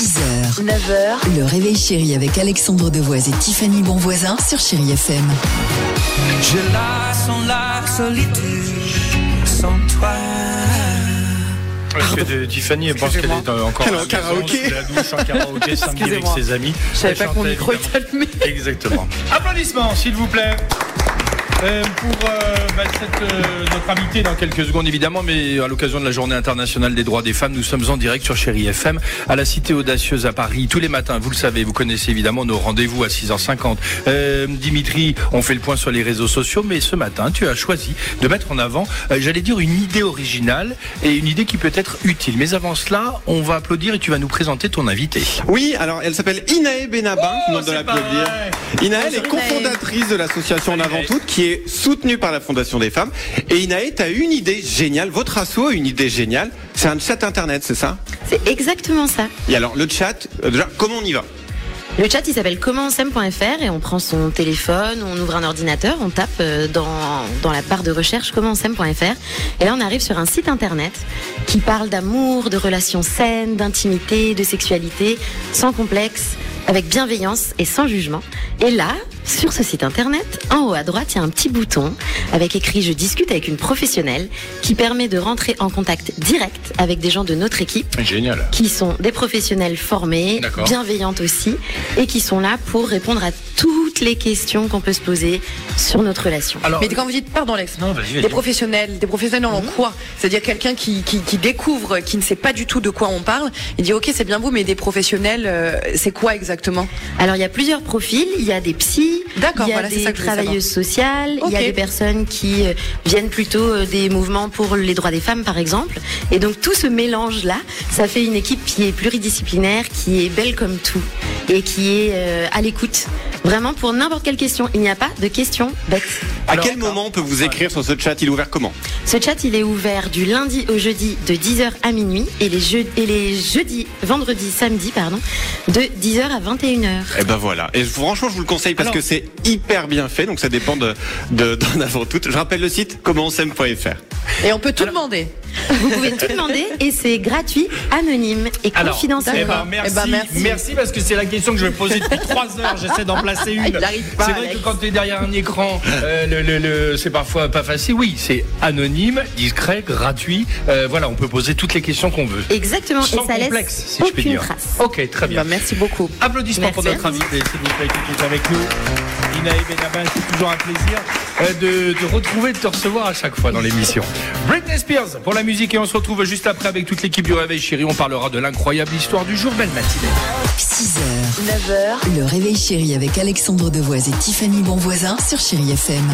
6h, 9h, le réveil chéri avec Alexandre Devoise et Tiffany Bonvoisin sur Chéri FM. Je la sens la solitude sans toi. Parce que de- Tiffany elle pense qu'elle est euh, encore Elle est en à la maison, karaoké. sous la douche en karaoké samedi avec Excusez-moi. ses amis? Je savais Elle pas que mon chantait, micro évidemment. était allumé. Exactement. Applaudissements, s'il vous plaît. Euh, pour euh, bah, cette, euh, notre invité dans quelques secondes évidemment, mais à l'occasion de la journée internationale des droits des femmes, nous sommes en direct sur Chéri FM à la Cité Audacieuse à Paris tous les matins. Vous le savez, vous connaissez évidemment nos rendez-vous à 6h50. Euh, Dimitri, on fait le point sur les réseaux sociaux, mais ce matin, tu as choisi de mettre en avant, euh, j'allais dire, une idée originale et une idée qui peut être utile. Mais avant cela, on va applaudir et tu vas nous présenter ton invité. Oui, alors elle s'appelle Inae Benabin, Oh, nom de l'applaudir. Inae, elle est cofondatrice de l'association En Avant Inae. Toutes, qui est soutenue par la Fondation des femmes. Et Inae, tu as une idée géniale, votre asso a une idée géniale, c'est un chat internet, c'est ça? C'est exactement ça. Et alors, le chat, euh, déjà, comment on y va? Le chat, il s'appelle commentsem.fr et on prend son téléphone, on ouvre un ordinateur, on tape euh, dans, dans la barre de recherche commentsem.fr et là on arrive sur un site internet qui parle d'amour, de relations saines, d'intimité, de sexualité, sans complexe, avec bienveillance et sans jugement. Et là, sur ce site internet, en haut à droite, il y a un petit bouton avec écrit Je discute avec une professionnelle qui permet de rentrer en contact direct avec des gens de notre équipe Génial. qui sont des professionnels formés, bienveillantes aussi, et qui sont là pour répondre à toutes les questions qu'on peut se poser sur notre relation. Alors, Mais quand vous dites, pardon Lex, Non, vas-y, vas-y. des professionnels, des professionnels en quoi C'est-à-dire quelqu'un qui, qui, qui découvre, qui ne sait pas du tout de quoi on parle, il dit ok c'est bien vous, mais des professionnels, euh, c'est quoi exactement? Alors il y a plusieurs profils, il y a des psys, D'accord, il y a voilà, c'est des ça que travailleuses sociales, il y a des personnes qui euh, viennent plutôt euh, des mouvements pour les droits des femmes par exemple. Et donc tout ce mélange là, ça fait une équipe qui est pluridisciplinaire, qui est belle comme tout et qui est euh, à l'écoute. Vraiment pour n'importe quelle question, il n'y a pas de questions bêtes. À Alors, quel moment on peut vous écrire sur ce chat Il est ouvert comment? Ce chat, il est ouvert du lundi au jeudi de 10h à minuit et les, jeux, et les jeudis, vendredis, samedi, pardon, de 10h à 21h. Eh ben voilà. Et franchement, je vous le conseille parce Alors- que c'est hyper bien fait, donc ça dépend de de- d'en avant tout. Je rappelle le site commentsem.fr. Et on peut tout demander. Vous pouvez tout demander et c'est gratuit, anonyme et Alors, confidentiel. eh ben, merci, Eh ben, merci. merci parce que c'est la question que je vais poser depuis trois heures. J'essaie d'en placer une. C'est vrai Alex. que quand tu es derrière un écran, euh, le, le- le- c'est parfois pas facile. Oui, c'est anonyme, discret, gratuit. Euh, voilà, on peut poser toutes les questions qu'on veut. Exactement, Sans et ça complexe, laisse si je puis dire. trace. Ok, très bien. Bah, merci beaucoup. Applaudissements pour notre invité, s'il vous plaît, qui est avec nous. Inaï Benabin, c'est toujours un plaisir euh, de te retrouver, de te recevoir à chaque fois dans l'émission. Britney Spears pour la musique et on se retrouve juste après avec toute l'équipe du Réveil Chéri. On parlera de l'incroyable histoire du jour. Belle matinée. 6h, 9h, le réveil chéri avec Alexandre Devoise et Tiffany Bonvoisin sur Chéri FM.